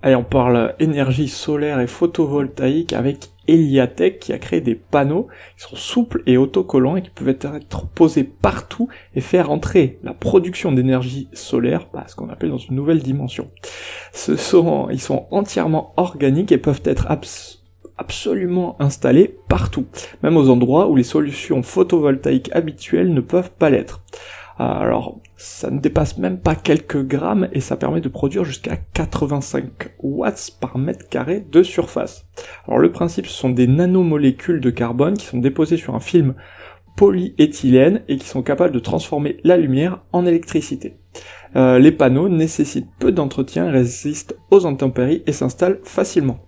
Allez, on parle énergie solaire et photovoltaïque avec Eliatech qui a créé des panneaux qui sont souples et autocollants et qui peuvent être posés partout et faire entrer la production d'énergie solaire, bah, ce qu'on appelle dans une nouvelle dimension. Ce sont, ils sont entièrement organiques et peuvent être absolument installés partout, même aux endroits où les solutions photovoltaïques habituelles ne peuvent pas l'être. Alors, ça ne dépasse même pas quelques grammes et ça permet de produire jusqu'à 85 watts par mètre carré de surface. Alors le principe, ce sont des nanomolécules de carbone qui sont déposées sur un film polyéthylène et qui sont capables de transformer la lumière en électricité. Euh, les panneaux nécessitent peu d'entretien, résistent aux intempéries et s'installent facilement.